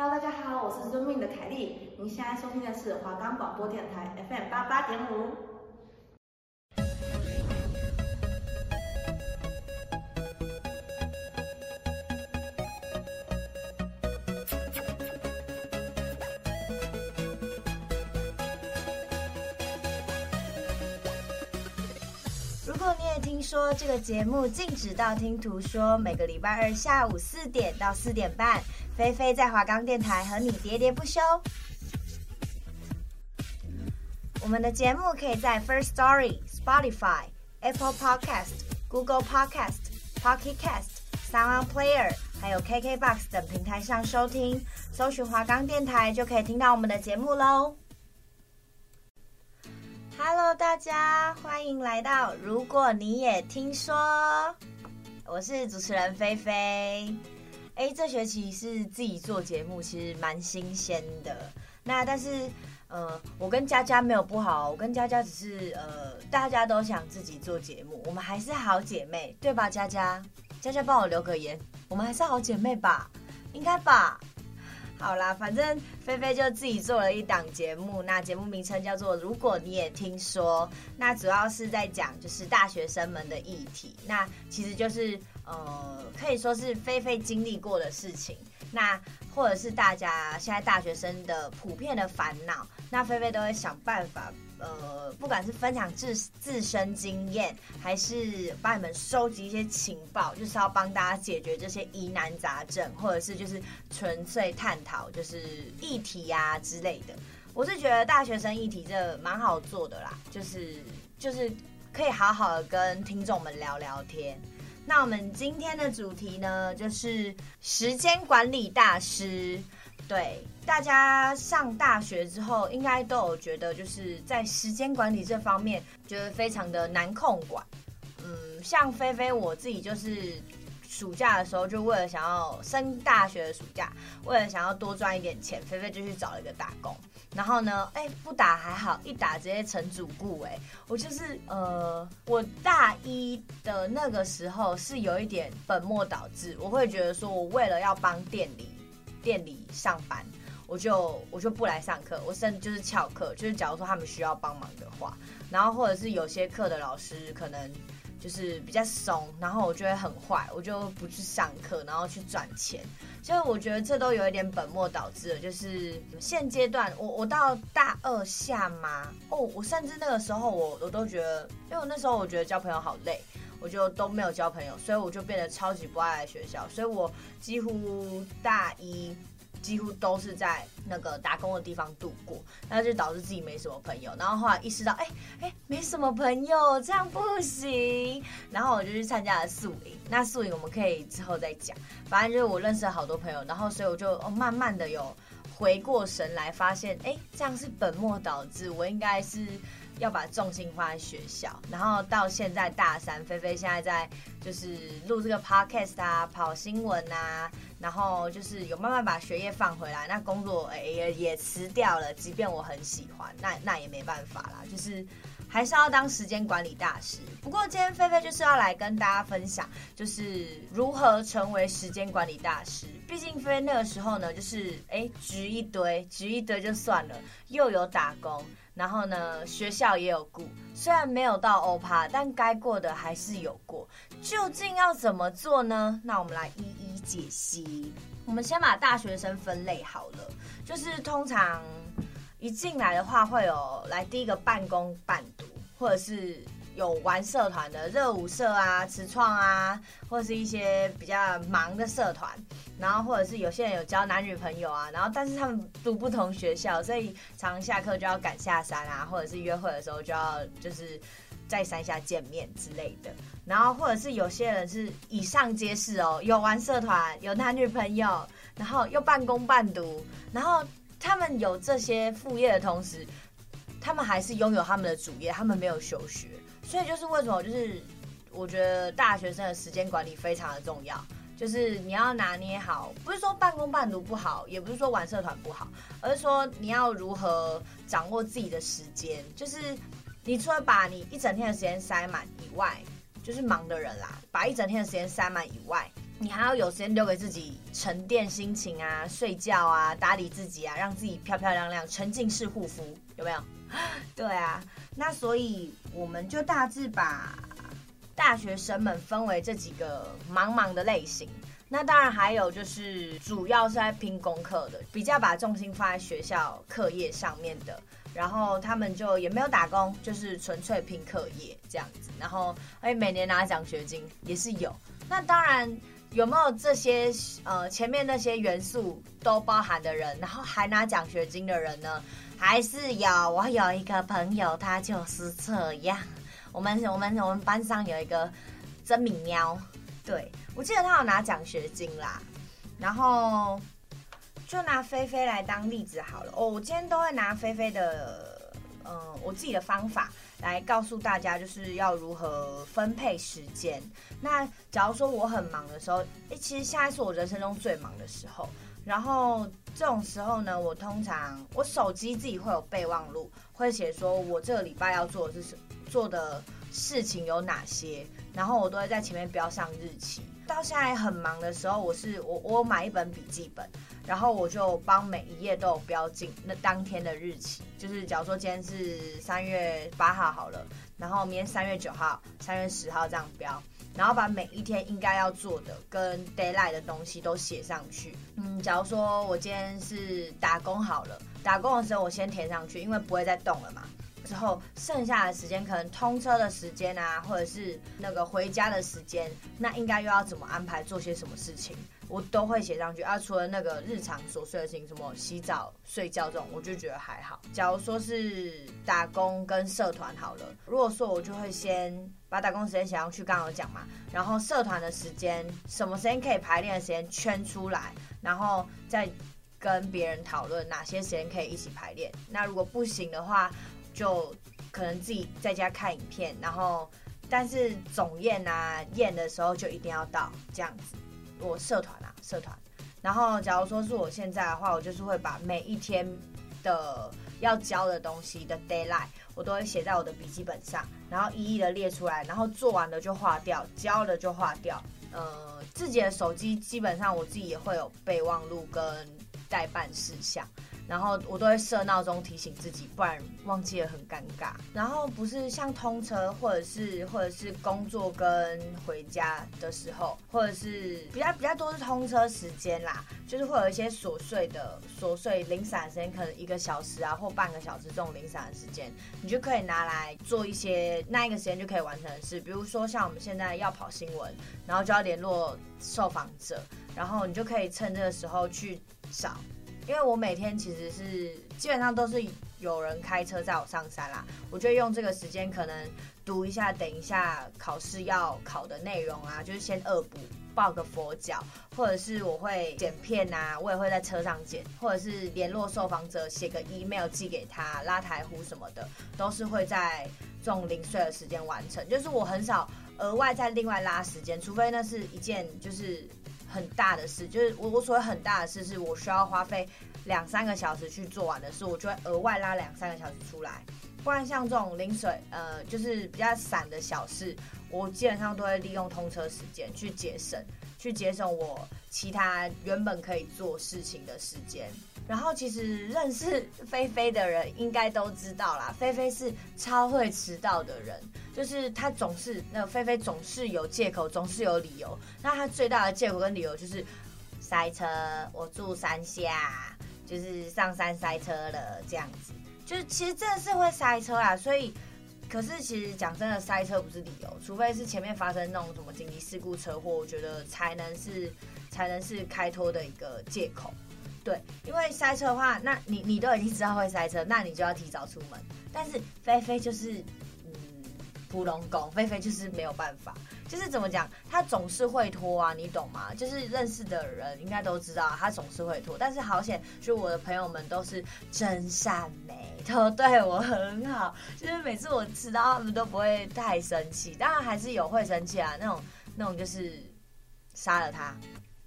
Hello，大家好，我是遵命的凯丽。您现在收听的是华冈广播电台 FM 八八点五。如果你也听说这个节目禁止道听途说，每个礼拜二下午四点到四点半。菲菲在华冈电台和你喋喋不休。我们的节目可以在 First Story、Spotify、Apple Podcast、Google Podcast、Pocket Cast、Sound Player，还有 KKBox 等平台上收听。搜寻华冈电台就可以听到我们的节目喽。Hello，大家欢迎来到。如果你也听说，我是主持人菲菲。哎，这学期是自己做节目，其实蛮新鲜的。那但是，呃，我跟佳佳没有不好，我跟佳佳只是呃，大家都想自己做节目，我们还是好姐妹，对吧？佳佳，佳佳帮我留个言，我们还是好姐妹吧？应该吧？好啦，反正菲菲就自己做了一档节目，那节目名称叫做《如果你也听说》，那主要是在讲就是大学生们的议题，那其实就是。呃，可以说是菲菲经历过的事情，那或者是大家现在大学生的普遍的烦恼，那菲菲都会想办法，呃，不管是分享自自身经验，还是帮你们收集一些情报，就是要帮大家解决这些疑难杂症，或者是就是纯粹探讨就是议题呀、啊、之类的。我是觉得大学生议题这蛮好做的啦，就是就是可以好好的跟听众们聊聊天。那我们今天的主题呢，就是时间管理大师。对，大家上大学之后，应该都有觉得，就是在时间管理这方面，觉得非常的难控管。嗯，像菲菲我自己就是。暑假的时候，就为了想要升大学的暑假，为了想要多赚一点钱，菲菲就去找了一个打工。然后呢，哎，不打还好，一打直接成主顾。哎，我就是呃，我大一的那个时候是有一点本末倒置，我会觉得说我为了要帮店里店里上班，我就我就不来上课，我甚至就是翘课，就是假如说他们需要帮忙的话，然后或者是有些课的老师可能。就是比较松，然后我就会很坏，我就不去上课，然后去赚钱。所以我觉得这都有一点本末倒置了。就是现阶段，我我到大二下嘛，哦，我甚至那个时候我我都觉得，因为我那时候我觉得交朋友好累，我就都没有交朋友，所以我就变得超级不爱来学校，所以我几乎大一。几乎都是在那个打工的地方度过，那就导致自己没什么朋友。然后后来意识到，哎、哎、没什么朋友，这样不行。然后我就去参加了宿营。那宿营我们可以之后再讲。反正就是我认识了好多朋友，然后所以我就慢慢的有回过神来，发现哎、这样是本末倒置，我应该是。要把重心放在学校，然后到现在大三，菲菲现在在就是录这个 podcast 啊，跑新闻啊，然后就是有慢慢把学业放回来，那工作哎也也辞掉了，即便我很喜欢，那那也没办法啦，就是还是要当时间管理大师。不过今天菲菲就是要来跟大家分享，就是如何成为时间管理大师。毕竟菲菲那个时候呢，就是哎局一堆，局一堆就算了，又有打工。然后呢，学校也有顾，虽然没有到欧趴，但该过的还是有过。究竟要怎么做呢？那我们来一一解析。我们先把大学生分类好了，就是通常一进来的话，会有来第一个半工半读，或者是。有玩社团的热舞社啊、词创啊，或者是一些比较忙的社团，然后或者是有些人有交男女朋友啊，然后但是他们读不同学校，所以常常下课就要赶下山啊，或者是约会的时候就要就是在山下见面之类的，然后或者是有些人是以上皆是哦，有玩社团，有男女朋友，然后又半工半读，然后他们有这些副业的同时，他们还是拥有他们的主业，他们没有休学。所以就是为什么，就是我觉得大学生的时间管理非常的重要，就是你要拿捏好，不是说半工半读不好，也不是说玩社团不好，而是说你要如何掌握自己的时间。就是你除了把你一整天的时间塞满以外，就是忙的人啦，把一整天的时间塞满以外，你还要有时间留给自己沉淀心情啊，睡觉啊，打理自己啊，让自己漂漂亮亮，沉浸式护肤，有没有？对啊，那所以我们就大致把大学生们分为这几个茫茫的类型。那当然还有就是主要是在拼功课的，比较把重心放在学校课业上面的，然后他们就也没有打工，就是纯粹拼课业这样子。然后哎，每年拿奖学金也是有。那当然。有没有这些呃前面那些元素都包含的人，然后还拿奖学金的人呢？还是有？我有一个朋友，他就是这样。我们我们我们班上有一个真米喵，对，我记得他有拿奖学金啦。然后就拿菲菲来当例子好了。哦，我今天都会拿菲菲的，嗯、呃，我自己的方法。来告诉大家，就是要如何分配时间。那假如说我很忙的时候，诶，其实现在是我人生中最忙的时候。然后这种时候呢，我通常我手机自己会有备忘录，会写说我这个礼拜要做的是什做的事情有哪些，然后我都会在前面标上日期。到现在很忙的时候，我是我我买一本笔记本。然后我就帮每一页都有标进那当天的日期，就是假如说今天是三月八号好了，然后明天三月九号、三月十号这样标，然后把每一天应该要做的跟 d a y l i g h t 的东西都写上去。嗯，假如说我今天是打工好了，打工的时候我先填上去，因为不会再动了嘛。之后剩下的时间，可能通车的时间啊，或者是那个回家的时间，那应该又要怎么安排，做些什么事情？我都会写上去啊，除了那个日常琐碎的事情，什么洗澡、睡觉这种，我就觉得还好。假如说是打工跟社团好了，如果说我就会先把打工时间写上去，刚刚有讲嘛，然后社团的时间，什么时间可以排练的时间圈出来，然后再跟别人讨论哪些时间可以一起排练。那如果不行的话，就可能自己在家看影片，然后但是总验啊验的时候就一定要到这样子。我社团啊，社团。然后，假如说是我现在的话，我就是会把每一天的要交的东西的 deadline，我都会写在我的笔记本上，然后一一的列出来，然后做完了就划掉，交了就划掉。呃，自己的手机基本上我自己也会有备忘录跟待办事项。然后我都会设闹钟提醒自己，不然忘记了很尴尬。然后不是像通车或者是或者是工作跟回家的时候，或者是比较比较多是通车时间啦，就是会有一些琐碎的琐碎零散的时间，可能一个小时啊或半个小时这种零散的时间，你就可以拿来做一些那一个时间就可以完成的事。比如说像我们现在要跑新闻，然后就要联络受访者，然后你就可以趁这个时候去找。因为我每天其实是基本上都是有人开车载我上山啦，我就用这个时间可能读一下，等一下考试要考的内容啊，就是先恶补抱个佛脚，或者是我会剪片啊，我也会在车上剪，或者是联络受访者写个 email 寄给他，拉台呼什么的，都是会在这种零碎的时间完成，就是我很少额外再另外拉时间，除非那是一件就是。很大的事，就是我我所谓很大的事，是我需要花费两三个小时去做完的事，我就会额外拉两三个小时出来。不然像这种零水，呃，就是比较散的小事，我基本上都会利用通车时间去节省，去节省我其他原本可以做事情的时间。然后其实认识菲菲的人应该都知道啦，菲菲是超会迟到的人，就是她总是那菲菲总是有借口，总是有理由。那她最大的借口跟理由就是塞车，我住山下，就是上山塞车了这样子。就是其实真的是会塞车啊，所以可是其实讲真的，塞车不是理由，除非是前面发生那种什么紧急事故车祸，我觉得才能是才能是开脱的一个借口。对，因为塞车的话，那你你都已经知道会塞车，那你就要提早出门。但是菲菲就是，嗯，普龙宫，菲菲就是没有办法，就是怎么讲，他总是会拖啊，你懂吗？就是认识的人应该都知道，他总是会拖。但是好险，就我的朋友们都是真善美，都对我很好，就是每次我迟到，他们都不会太生气。当然还是有会生气啊，那种那种就是杀了他，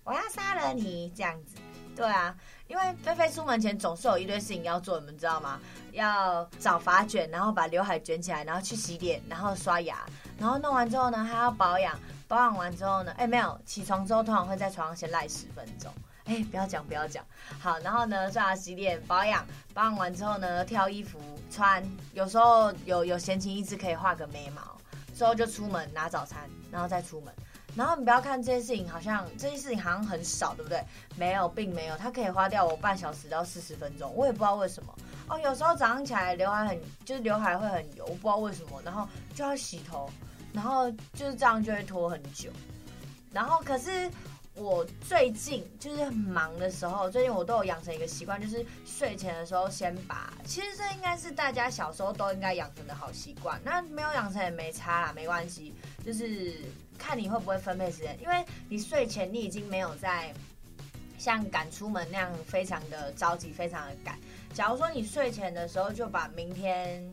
我要杀了你这样子。对啊，因为菲菲出门前总是有一堆事情要做，你们知道吗？要找发卷，然后把刘海卷起来，然后去洗脸，然后刷牙，然后弄完之后呢，还要保养，保养完之后呢，哎，没有，起床之后通常会在床上先赖十分钟。哎，不要讲，不要讲。好，然后呢，刷牙洗脸，保养，保养完之后呢，挑衣服穿。有时候有有闲情逸致可以画个眉毛，之后就出门拿早餐，然后再出门。然后你不要看这些事情，好像这些事情好像很少，对不对？没有，并没有，它可以花掉我半小时到四十分钟。我也不知道为什么。哦，有时候早上起来刘海很，就是刘海会很油，我不知道为什么，然后就要洗头，然后就是这样就会拖很久。然后可是。我最近就是很忙的时候，最近我都有养成一个习惯，就是睡前的时候先把。其实这应该是大家小时候都应该养成的好习惯。那没有养成也没差啦，没关系。就是看你会不会分配时间，因为你睡前你已经没有在像赶出门那样非常的着急，非常的赶。假如说你睡前的时候就把明天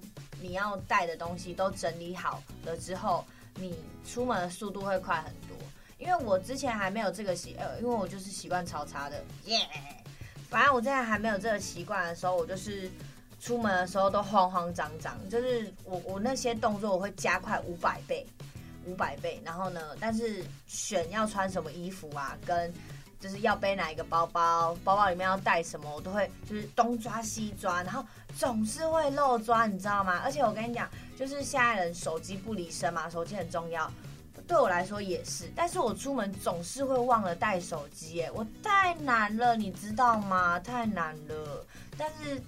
你要带的东西都整理好了之后，你出门的速度会快很多。因为我之前还没有这个习，呃，因为我就是习惯超差的，耶。反正我之前还没有这个习惯的时候，我就是出门的时候都慌慌张张，就是我我那些动作我会加快五百倍，五百倍。然后呢，但是选要穿什么衣服啊，跟就是要背哪一个包包，包包里面要带什么，我都会就是东抓西抓，然后总是会漏抓，你知道吗？而且我跟你讲，就是现在人手机不离身嘛，手机很重要。对我来说也是，但是我出门总是会忘了带手机，哎，我太难了，你知道吗？太难了，但是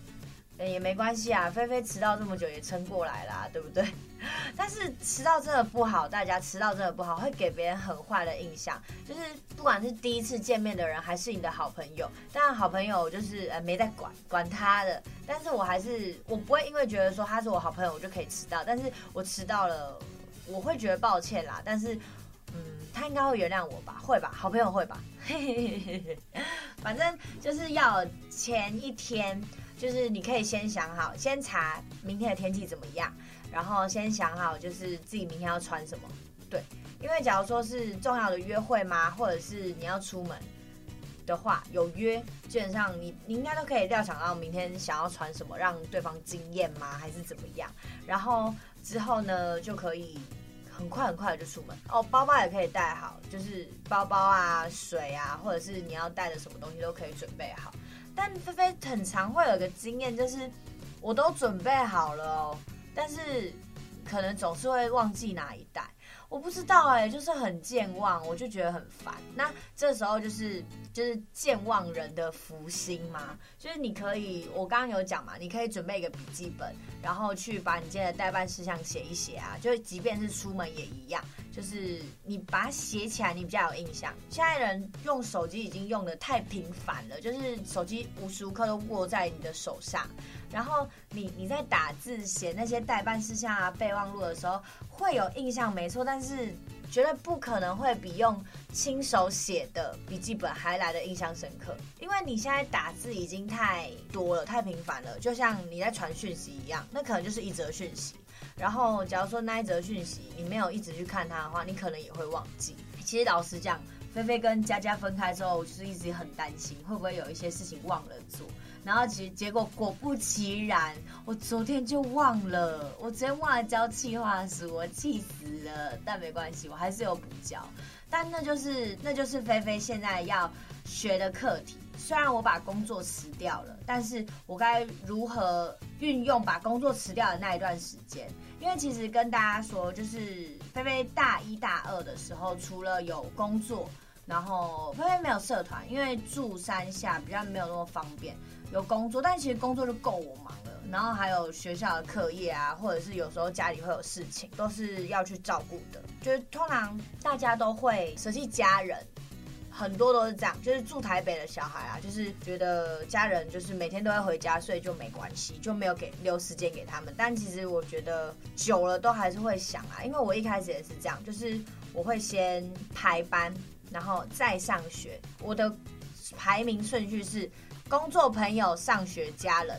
也没关系啊，菲菲迟到这么久也撑过来啦，对不对？但是迟到真的不好，大家迟到真的不好，会给别人很坏的印象，就是不管是第一次见面的人，还是你的好朋友，当然好朋友就是呃没在管管他的，但是我还是我不会因为觉得说他是我好朋友，我就可以迟到，但是我迟到了。我会觉得抱歉啦，但是，嗯，他应该会原谅我吧？会吧？好朋友会吧？反正就是要前一天，就是你可以先想好，先查明天的天气怎么样，然后先想好就是自己明天要穿什么。对，因为假如说是重要的约会吗？或者是你要出门的话，有约，基本上你你应该都可以料想到明天想要穿什么，让对方惊艳吗？还是怎么样？然后之后呢，就可以。很快很快的就出门哦，包包也可以带好，就是包包啊、水啊，或者是你要带的什么东西都可以准备好。但菲菲很常会有个经验，就是我都准备好了哦，但是可能总是会忘记哪一袋。我不知道哎、就是很健忘，我就觉得很烦。那这时候就是就是健忘人的福星嘛，就是你可以，我刚刚有讲嘛，你可以准备一个笔记本，然后去把你今天的待办事项写一写啊，就即便是出门也一样，就是你把它写起来，你比较有印象。现在人用手机已经用得太频繁了，就是手机无时无刻都握在你的手上。然后你你在打字写那些待办事项啊、备忘录的时候，会有印象没错，但是绝对不可能会比用亲手写的笔记本还来的印象深刻，因为你现在打字已经太多了、太频繁了，就像你在传讯息一样，那可能就是一则讯息。然后假如说那一则讯息你没有一直去看它的话，你可能也会忘记。其实老实讲，菲菲跟佳佳分开之后，我就是一直很担心会不会有一些事情忘了做。然后其实结果果不其然，我昨天就忘了，我昨天忘了交计划书，我气死了。但没关系，我还是有补交。但那就是那就是菲菲现在要学的课题。虽然我把工作辞掉了，但是我该如何运用把工作辞掉的那一段时间？因为其实跟大家说，就是菲菲大一大二的时候，除了有工作，然后菲菲没有社团，因为住山下比较没有那么方便。有工作，但其实工作就够我忙了。然后还有学校的课业啊，或者是有时候家里会有事情，都是要去照顾的。就是通常大家都会舍弃家人，很多都是这样。就是住台北的小孩啊，就是觉得家人就是每天都会回家，所以就没关系，就没有给留时间给他们。但其实我觉得久了都还是会想啊，因为我一开始也是这样，就是我会先排班，然后再上学。我的排名顺序是。工作、朋友、上学、家人，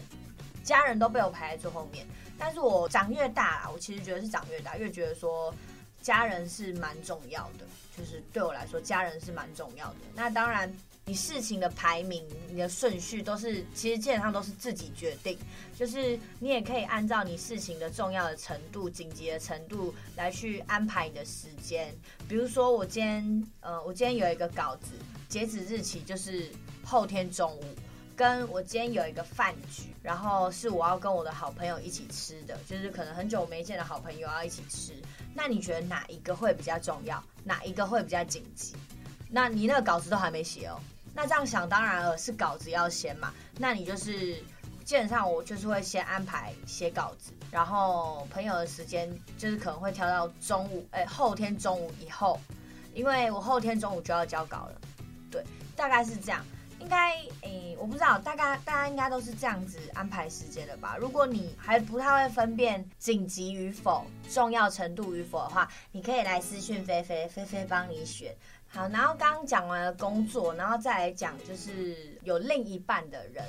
家人都被我排在最后面。但是我长越大啦，我其实觉得是长越大，越觉得说家人是蛮重要的。就是对我来说，家人是蛮重要的。那当然，你事情的排名、你的顺序都是，其实基本上都是自己决定。就是你也可以按照你事情的重要的程度、紧急的程度来去安排你的时间。比如说，我今天，呃，我今天有一个稿子，截止日期就是后天中午。跟我今天有一个饭局，然后是我要跟我的好朋友一起吃的，就是可能很久没见的好朋友要一起吃。那你觉得哪一个会比较重要？哪一个会比较紧急？那你那个稿子都还没写哦。那这样想当然了，是稿子要先嘛。那你就是基本上我就是会先安排写稿子，然后朋友的时间就是可能会挑到中午，哎，后天中午以后，因为我后天中午就要交稿了。对，大概是这样。应该诶、我不知道，大概大家应该都是这样子安排时间的吧。如果你还不太会分辨紧急与否、重要程度与否的话，你可以来私讯菲菲，菲菲帮你选。好，然后刚刚讲完了工作，然后再来讲就是有另一半的人。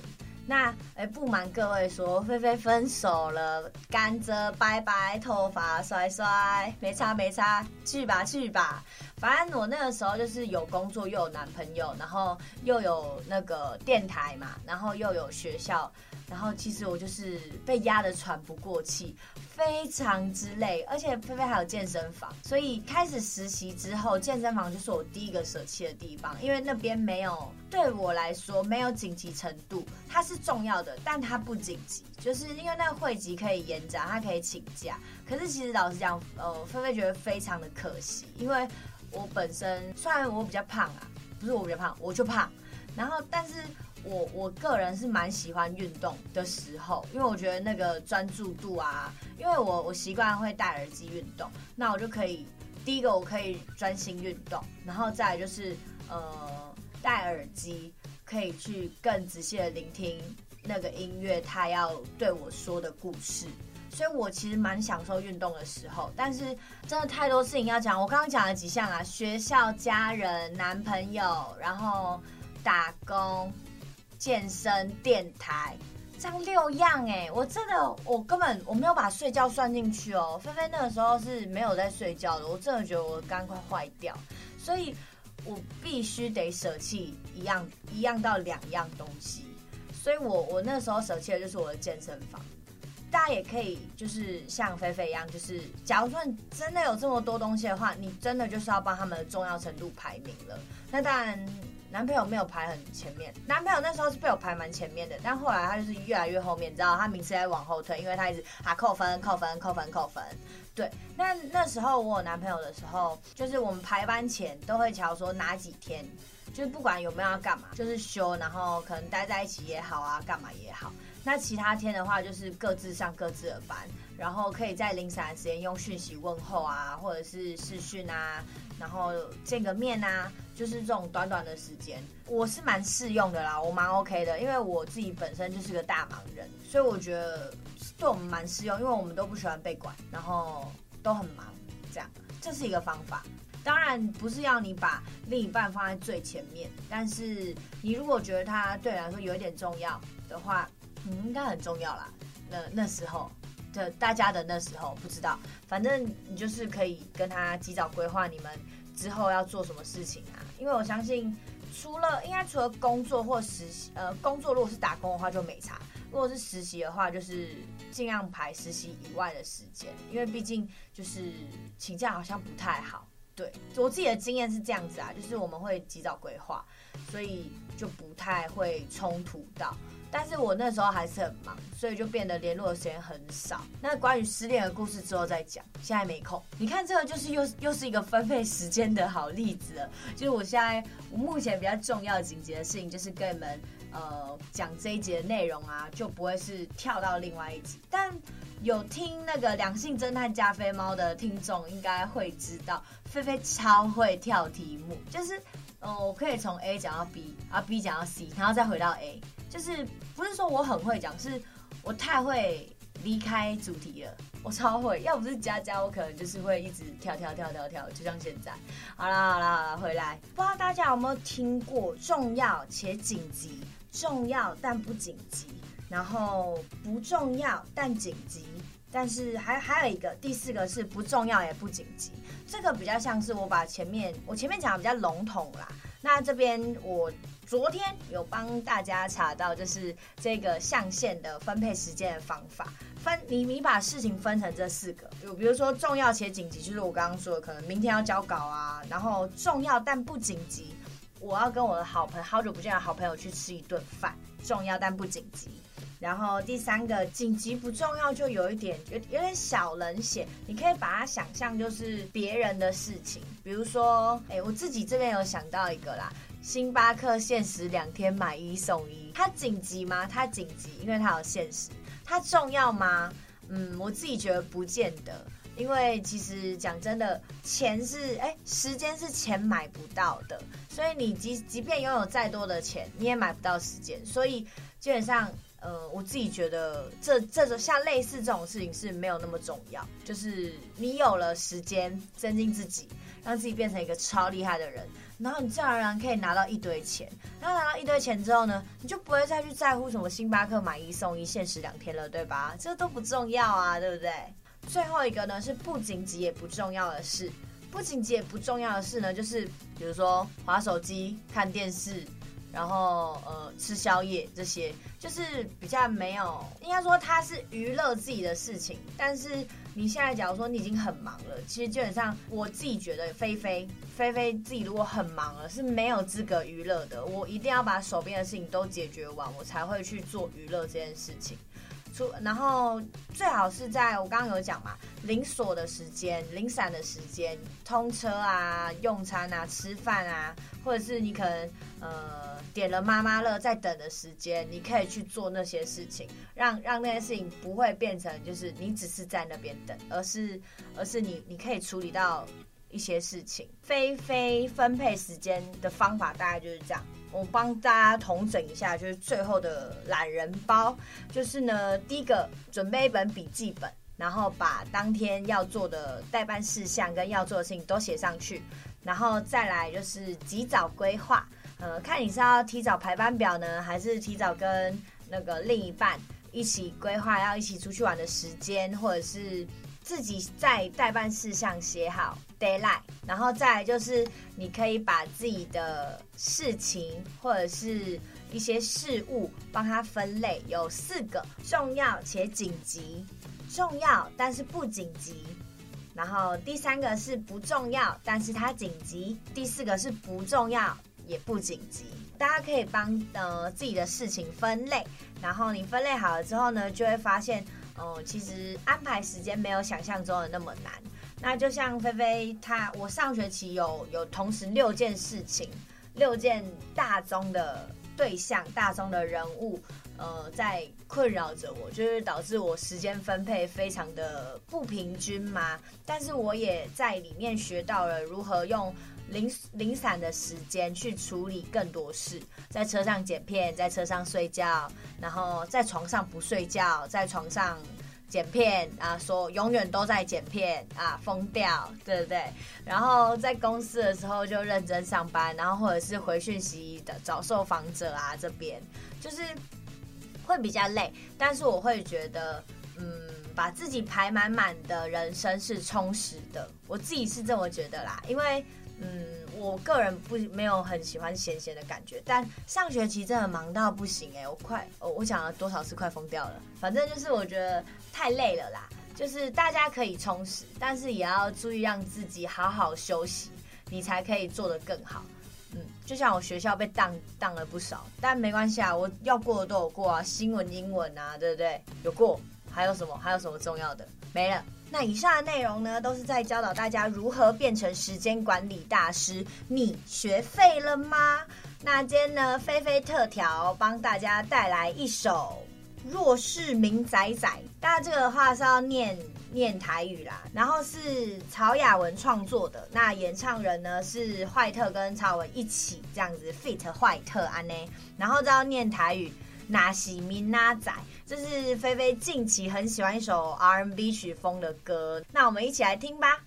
那诶、不瞒各位说，菲菲分手了，甘蔗拜拜，头发甩甩，没差没差，去吧去吧。反正我那个时候就是有工作，又有男朋友，然后又有那个电台嘛，然后又有学校，然后其实我就是被压得喘不过气，非常之累。而且菲菲还有健身房，所以开始实习之后，健身房就是我第一个舍弃的地方，因为那边没有对我来说没有紧急程度，它是重要的，但它不紧急，就是因为那个会籍可以延展，它可以请假。可是其实老实讲，呃，菲菲觉得非常的可惜，因为。我本身虽然我比较胖啊，不是我比较胖，我就胖。然后，但是我我个人是蛮喜欢运动的时候，因为我觉得那个专注度啊，因为我我习惯会戴耳机运动，那我就可以第一个我可以专心运动，然后再来就是呃戴耳机可以去更仔细的聆听那个音乐，它要对我说的故事。所以我其实蛮享受运动的时候，但是真的太多事情要讲。我刚刚讲了几项啊，学校、家人、男朋友，然后打工、健身、电台，这样六样哎，我真的我根本我没有把睡觉算进去哦。菲菲那个时候是没有在睡觉的，我真的觉得我肝快坏掉，所以我必须得舍弃一样一样到两样东西。所以我我那时候舍弃的就是我的健身房。大家也可以就是像菲菲一样，就是假如说你真的有这么多东西的话，你真的就是要帮他们的重要程度排名了。那当然，男朋友没有排很前面，男朋友那时候是被我排蛮前面的，但后来他就是越来越后面，你知道他名次在往后退，因为他一直啊扣分扣分扣分扣分。对，那那时候我有男朋友的时候，就是我们排班前都会瞧说哪几天，就是不管有没有要干嘛，就是休，然后可能待在一起也好啊，干嘛也好。那其他天的话，就是各自上各自的班，然后可以在零散的时间用讯息问候啊，或者是视讯啊，然后见个面啊，就是这种短短的时间，我是蛮适用的啦，我蛮 OK 的，因为我自己本身就是个大忙人，所以我觉得对我们蛮适用，因为我们都不喜欢被管，然后都很忙，这样，这是一个方法。当然不是要你把另一半放在最前面，但是你如果觉得他对你来说有一点重要的话。嗯，应该很重要啦。那那时候的大家的那时候不知道，反正你就是可以跟他及早规划你们之后要做什么事情啊。因为我相信，除了应该除了工作或实习，呃，工作如果是打工的话就没差；如果是实习的话，就是尽量排实习以外的时间，因为毕竟就是请假好像不太好。对，我自己的经验是这样子啊，就是我们会及早规划，所以就不太会冲突到。但是我那时候还是很忙，所以就变得联络的时间很少。那关于失恋的故事之后再讲，现在没空。你看这个就是又又是一个分配时间的好例子了。就是我现在目前比较重要紧急的事情，就是跟你们呃讲这一节的内容啊，就不会是跳到另外一集。但有听那个两性侦探加菲猫的听众应该会知道，菲菲超会跳题目，就是呃我可以从 A 讲到 B，啊 B 讲到 C，然后再回到 A。就是不是说我很会讲，是我太会离开主题了。我超会，要不是佳佳，我可能就是会一直跳跳跳跳跳，就像现在。好啦好啦好啦，回来。不知道大家有没有听过重要且紧急，重要但不紧急，然后不重要但紧急，但是还还有一个第四个是不重要也不紧急。这个比较像是我把前面我前面讲的比较笼统啦，那这边我。昨天有帮大家查到，就是这个象限的分配时间的方法。分你你把事情分成这四个，有比如说重要且紧急，就是我刚刚说的，可能明天要交稿啊。然后重要但不紧急，我要跟我的好朋友好久不见的好朋友去吃一顿饭，重要但不紧急。然后第三个紧急不重要，就有一点有有点小冷血，你可以把它想象就是别人的事情，比如说，哎，我自己这边有想到一个啦，星巴克限时两天买一送一，它紧急吗？它紧急，因为它有限时。它重要吗？嗯，我自己觉得不见得，因为其实讲真的，钱是哎，时间是钱买不到的，所以你即即便拥有再多的钱，你也买不到时间，所以基本上。呃，我自己觉得这这种像类似这种事情是没有那么重要，就是你有了时间，增进自己，让自己变成一个超厉害的人，然后你自然而然可以拿到一堆钱，然后拿到一堆钱之后呢，你就不会再去在乎什么星巴克买一送一限时两天了，对吧？这都不重要啊，对不对？最后一个呢是不紧急也不重要的事，不紧急也不重要的事呢，就是比如说划手机、看电视。然后呃，吃宵夜这些就是比较没有，应该说它是娱乐自己的事情。但是你现在假如说你已经很忙了，其实基本上我自己觉得，菲菲菲菲自己如果很忙了，是没有资格娱乐的。我一定要把手边的事情都解决完，我才会去做娱乐这件事情。出然后最好是在我刚刚有讲嘛，零锁的时间、零散的时间，通车啊、用餐啊、吃饭啊，或者是你可能呃点了妈妈乐在等的时间，你可以去做那些事情，让让那些事情不会变成就是你只是在那边等，而是而是你你可以处理到一些事情。菲菲分配时间的方法大概就是这样。我帮大家统整一下，就是最后的懒人包，就是呢，第一个准备一本笔记本，然后把当天要做的待办事项跟要做的事情都写上去，然后再来就是及早规划，呃，看你是要提早排班表呢，还是提早跟那个另一半一起规划要一起出去玩的时间，或者是。自己在待办事项写好 deadline，然后再来就是你可以把自己的事情或者是一些事物帮它分类，有四个重要且紧急，重要但是不紧急，然后第三个是不重要但是它紧急，第四个是不重要也不紧急。大家可以帮呃自己的事情分类，然后你分类好了之后呢，就会发现。嗯，其实安排时间没有想象中的那么难。那就像菲菲她，我上学期有有同时六件事情，六件大宗的对象、大宗的人物，呃，在困扰着我，就是导致我时间分配非常的不平均嘛。但是我也在里面学到了如何用。零零散的时间去处理更多事，在车上剪片，在车上睡觉，然后在床上不睡觉，在床上剪片啊，说永远都在剪片啊，疯掉，对不对？然后在公司的时候就认真上班，然后或者是回讯息的找受访者啊，这边就是会比较累，但是我会觉得，嗯，把自己排满满的人生是充实的，我自己是这么觉得啦，因为。我个人不没有很喜欢闲闲的感觉，但上学期真的忙到不行哎、我快，我我讲了多少次快疯掉了，反正就是我觉得太累了啦，就是大家可以充实，但是也要注意让自己好好休息，你才可以做得更好。嗯，就像我学校被当当了不少，但没关系啊，我要过的都有过啊，新闻、英文啊，对不对？有过，还有什么？还有什么重要的？没了。那以上的内容呢，都是在教导大家如何变成时间管理大师。你学废了吗？那今天呢，菲菲特调帮大家带来一首《若是明仔仔》。大家这个话是要念念台语啦，然后是曹雅文创作的。那演唱人呢是坏特跟曹雅文一起这样子 fit 坏特安呢，然后都要念台语。那是明仔，这是菲菲近期很喜欢一首 R&B 曲风的歌，那我们一起来听吧。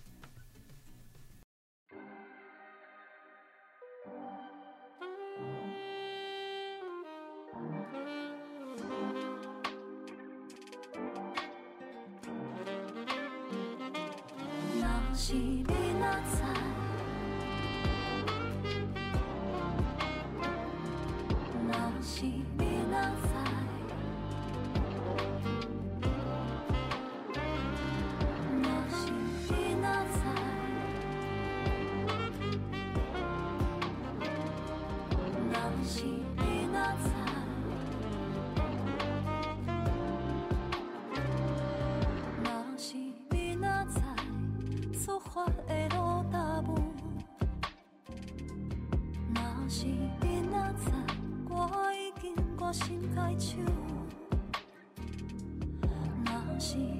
可。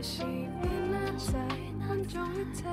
다시 빛나자 한쪽 밑에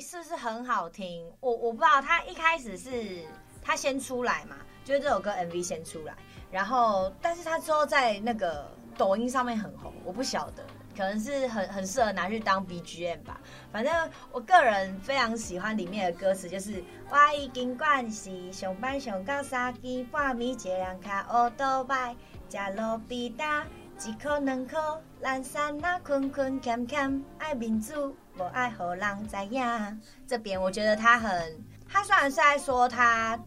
是不是很好听？我我不知道，他一开始是他先出来嘛，就是这首歌 MV 先出来，然后但是他之后在那个抖音上面很红，我不晓得，可能是很很适合拿去当 BGM 吧。反正我个人非常喜欢里面的歌词，就是我已经惯习上班上到三更半暝，这样卡欧多拜，加路比达。一口两口，懒散那困困欠欠，爱民主，不爱好人知影。这边我觉得他很，他虽然是在说他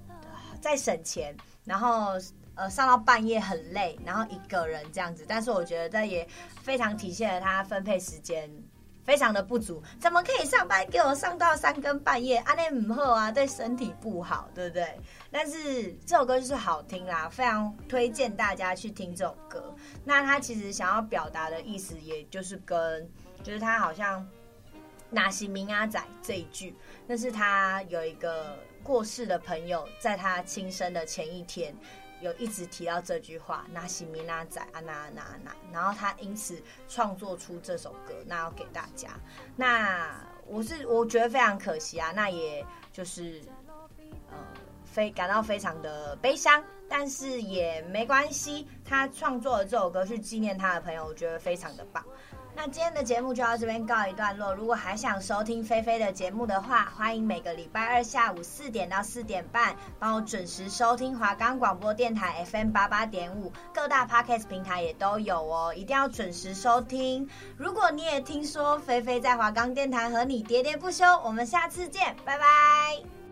在省钱，然后呃上到半夜很累，然后一个人这样子，但是我觉得这也非常体现了他分配时间。非常的不足，怎么可以上班给我上到三更半夜？阿内姆后啊，对身体不好，对不对？但是这首歌就是好听啦，非常推荐大家去听这首歌。那他其实想要表达的意思，也就是跟，就是他好像那是明阿仔这一句，那是他有一个过世的朋友，在他轻生的前一天。有一直提到这句话，那西米那仔啊那那那，然后他因此创作出这首歌，那要给大家。那我是我觉得非常可惜啊，那也就是呃非感到非常的悲伤，但是也没关系，他创作了这首歌去纪念他的朋友，我觉得非常的棒。那今天的节目就到这边告一段落。如果还想收听菲菲的节目的话，欢迎每个礼拜二下午四点到四点半，帮我准时收听华冈广播电台 FM 八八点五，各大 Podcast 平台也都有哦，一定要准时收听。如果你也听说菲菲在华冈电台和你喋喋不休，我们下次见，拜拜。